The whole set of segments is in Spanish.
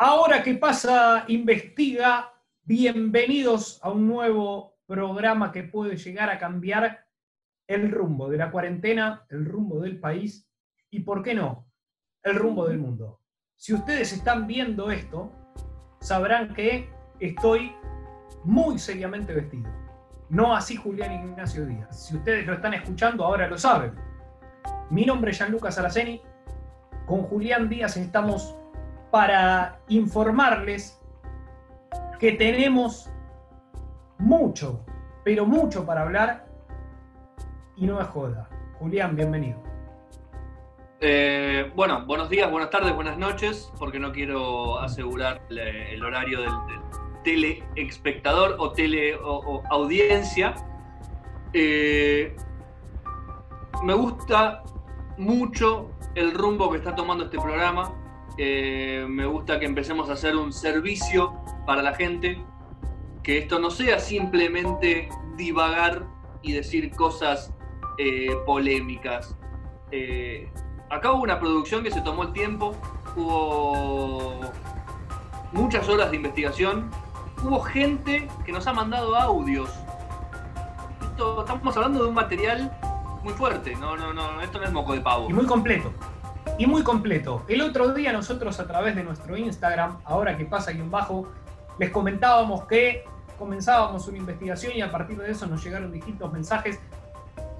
Ahora qué pasa, investiga. Bienvenidos a un nuevo programa que puede llegar a cambiar el rumbo de la cuarentena, el rumbo del país y, ¿por qué no?, el rumbo del mundo. Si ustedes están viendo esto, sabrán que estoy muy seriamente vestido. No así Julián Ignacio Díaz. Si ustedes lo están escuchando, ahora lo saben. Mi nombre es Gianluca Saraceni. Con Julián Díaz estamos para informarles que tenemos mucho, pero mucho para hablar y no es joda. Julián, bienvenido. Eh, bueno, buenos días, buenas tardes, buenas noches, porque no quiero asegurar el horario del, teleespectador o teleaudiencia. Eh, me gusta mucho el rumbo que está tomando este programa. Eh, me gusta que empecemos a hacer un servicio para la gente. Que esto no sea simplemente divagar y decir cosas eh, polémicas. acá hubo una producción que se tomó el tiempo, hubo muchas horas de investigación hubo gente que nos ha mandado audios. estamos hablando de un material muy fuerte, no, no, no, esto no es moco de pavo. Y muy completo. Y muy completo. El otro día nosotros a través de nuestro Instagram, ahora que pasa aquí en bajo, les comentábamos que comenzábamos una investigación y a partir de eso nos llegaron distintos mensajes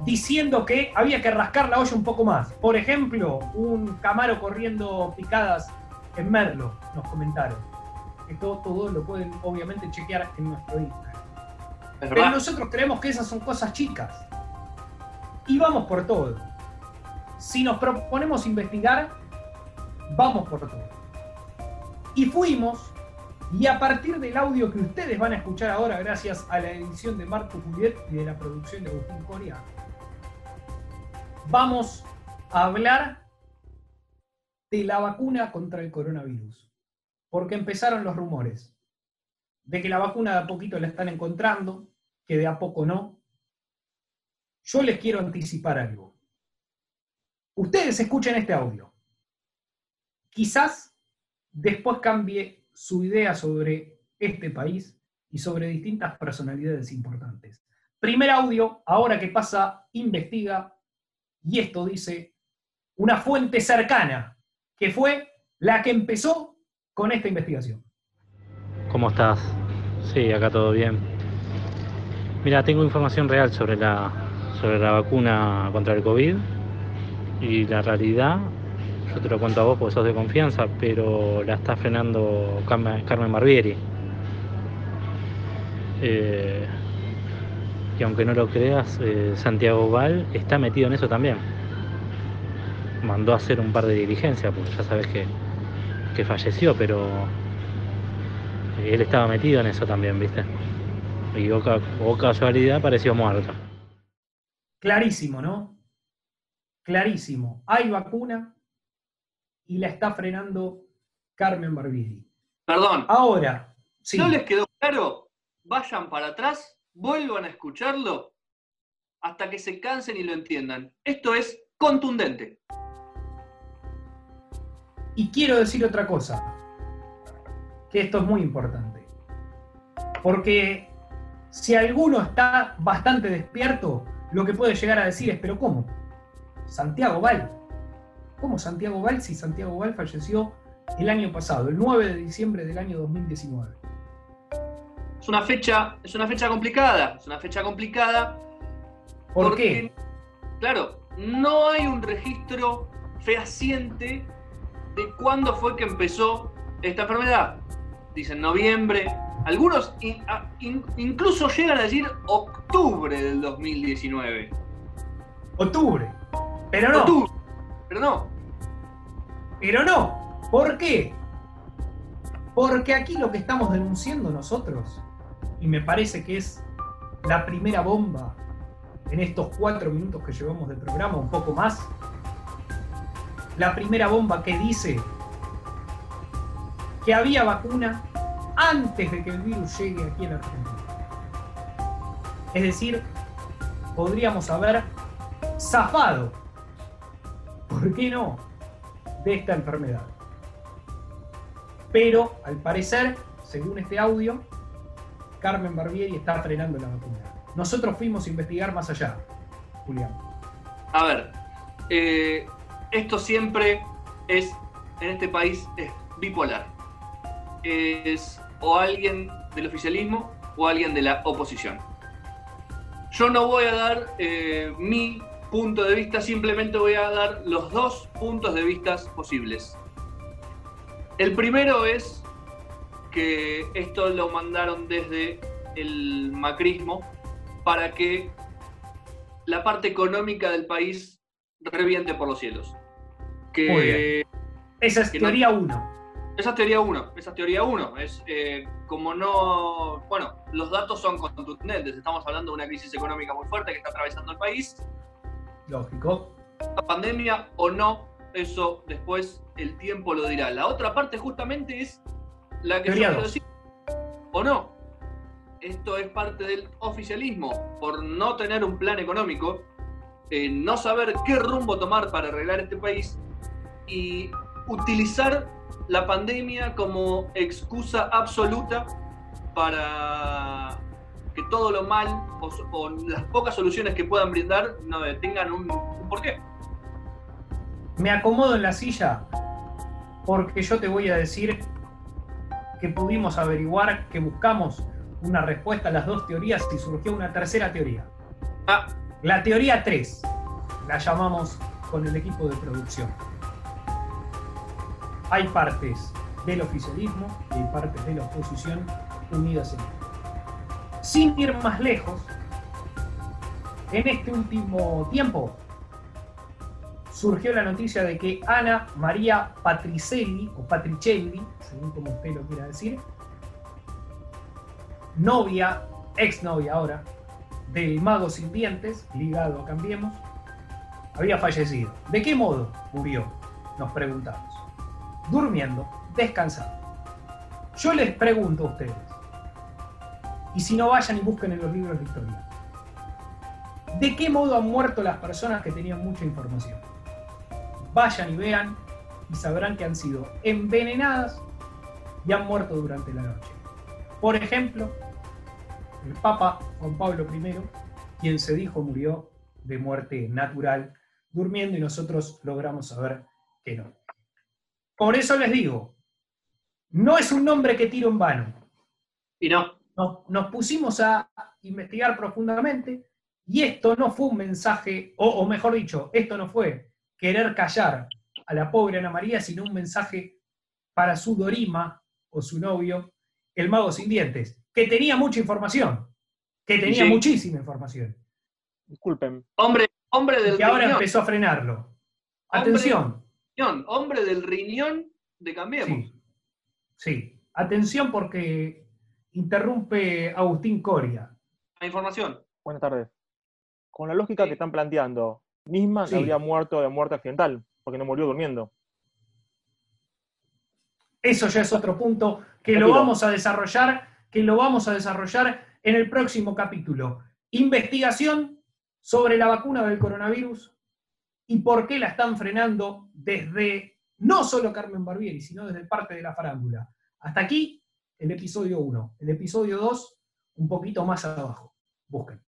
diciendo que había que rascar la olla un poco más. Por ejemplo, un camaro corriendo picadas en Merlo, nos comentaron que todo, lo pueden obviamente chequear en nuestro Instagram. Pero nosotros creemos que esas son cosas chicas. Y vamos por todo. Si nos proponemos investigar, vamos por todo. Y fuimos, y a partir del audio que ustedes van a escuchar ahora, gracias a la edición de Marco Juliet y de la producción de Agustín Coria, vamos a hablar de la vacuna contra el coronavirus porque empezaron los rumores de que la vacuna de a poquito la están encontrando, que de a poco no. Yo les quiero anticipar algo. Ustedes escuchen este audio. Quizás después cambie su idea sobre este país y sobre distintas personalidades importantes. Primer audio, ahora que pasa, investiga, y esto dice una fuente cercana, que fue la que empezó con esta investigación. ¿Cómo estás? Sí, acá todo bien. Mira, tengo información real sobre la, sobre la vacuna contra el COVID y la realidad, yo te lo cuento a vos porque sos de confianza, pero la está frenando Carmen Barbieri. Eh, y aunque no lo creas, eh, Santiago Val está metido en eso también. Mandó a hacer un par de diligencias, porque ya sabes que que falleció, pero él estaba metido en eso también, ¿viste? Y o, casualidad pareció muerto. Clarísimo, ¿no? Clarísimo. Hay vacuna y la está frenando Carmen Barbieri. Perdón. Ahora, si ¿No les quedó claro? Vayan para atrás, vuelvan a escucharlo hasta que se cansen y lo entiendan. Esto es contundente. Y quiero decir otra cosa, que esto es muy importante. Porque si alguno está bastante despierto, lo que puede llegar a decir es, pero ¿cómo? Santiago Val. ¿Cómo Santiago Val si Santiago Val falleció el año pasado, el 9 de diciembre del año 2019? Es una fecha, es una fecha complicada, es una fecha complicada. ¿Por qué? Claro, no hay un registro fehaciente de cuándo fue que empezó esta enfermedad. Dicen noviembre, algunos incluso llegan a decir octubre del 2019. Octubre, pero no. pero no. Pero no. ¿Por qué? Porque aquí lo que estamos denunciando nosotros, y me parece que es la primera bomba en estos cuatro minutos que llevamos de programa, un poco más, la primera bomba que dice que había vacuna antes de que el virus llegue aquí en Argentina. Es decir, podríamos haber zafado, ¿por qué no?, de esta enfermedad. Pero, al parecer, según este audio, Carmen Barbieri está frenando la vacuna. Nosotros fuimos a investigar más allá, Julián. A ver, eh, esto siempre es, en este país, es bipolar. Es o alguien del oficialismo o alguien de la oposición. Yo no voy a dar eh, mi punto de vista, simplemente voy a dar los dos puntos de vista posibles. El primero es que esto lo mandaron desde el macrismo para que la parte económica del país reviente por los cielos. Que, Esa es teoría 1. Esa es teoría 1, esa es teoría 1. Es eh, como no. Bueno, los datos son contundentes. Estamos hablando de una crisis económica muy fuerte que está atravesando el país. Lógico. La pandemia o no, eso después el tiempo lo dirá. La otra parte justamente es la que yo quiero decir. O no. Esto es parte del oficialismo. Por no tener un plan económico, eh, no saber qué rumbo tomar para arreglar este país y utilizar la pandemia como excusa absoluta para que todo lo mal o, las pocas soluciones que puedan brindar no tengan un, un porqué. Me acomodo en la silla porque yo te voy a decir que pudimos averiguar, que buscamos una respuesta a las dos teorías y surgió una tercera teoría. Ah. La teoría 3, la llamamos con el equipo de producción hay partes del oficialismo y hay partes de la oposición unidas en esto. Sin ir más lejos, en este último tiempo surgió la noticia de que Ana María Patricelli, o Patricelli, según como usted lo quiera decir, novia, exnovia ahora, del mago sin dientes, ligado a Cambiemos, había fallecido. ¿De qué modo murió? Nos preguntamos durmiendo, descansando. Yo les pregunto a ustedes, y si no vayan y busquen en los libros de historia, ¿de qué modo han muerto las personas que tenían mucha información? Vayan y vean y sabrán que han sido envenenadas y han muerto durante la noche. Por ejemplo, el Papa Juan Pablo I, quien se dijo murió de muerte natural durmiendo y nosotros logramos saber que no. Por eso les digo, no es un nombre que tiro en vano. Y no. Nos, pusimos a investigar profundamente y esto no fue un mensaje, o, mejor dicho, esto no fue querer callar a la pobre Ana María, sino un mensaje para su Dorima o su novio, el mago sin dientes, que tenía mucha información, que tenía muchísima información. Disculpen. Hombre, hombre del Y ahora empezó a frenarlo. Atención hombre del riñón de Cambiemos. Sí, atención porque interrumpe Agustín Coria. La información. Buenas tardes. Con la lógica que están planteando, Nisman habría muerto de muerte accidental, porque no murió durmiendo. Eso ya es otro punto que lo vamos a desarrollar, que lo vamos a desarrollar en el próximo capítulo. Investigación sobre la vacuna del coronavirus y por qué la están frenando desde no solo Carmen Barbieri, sino desde parte de la farándula. Hasta aquí el episodio 1. El episodio 2, un poquito más abajo. Busquen.